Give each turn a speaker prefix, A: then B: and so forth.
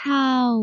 A: ข้าว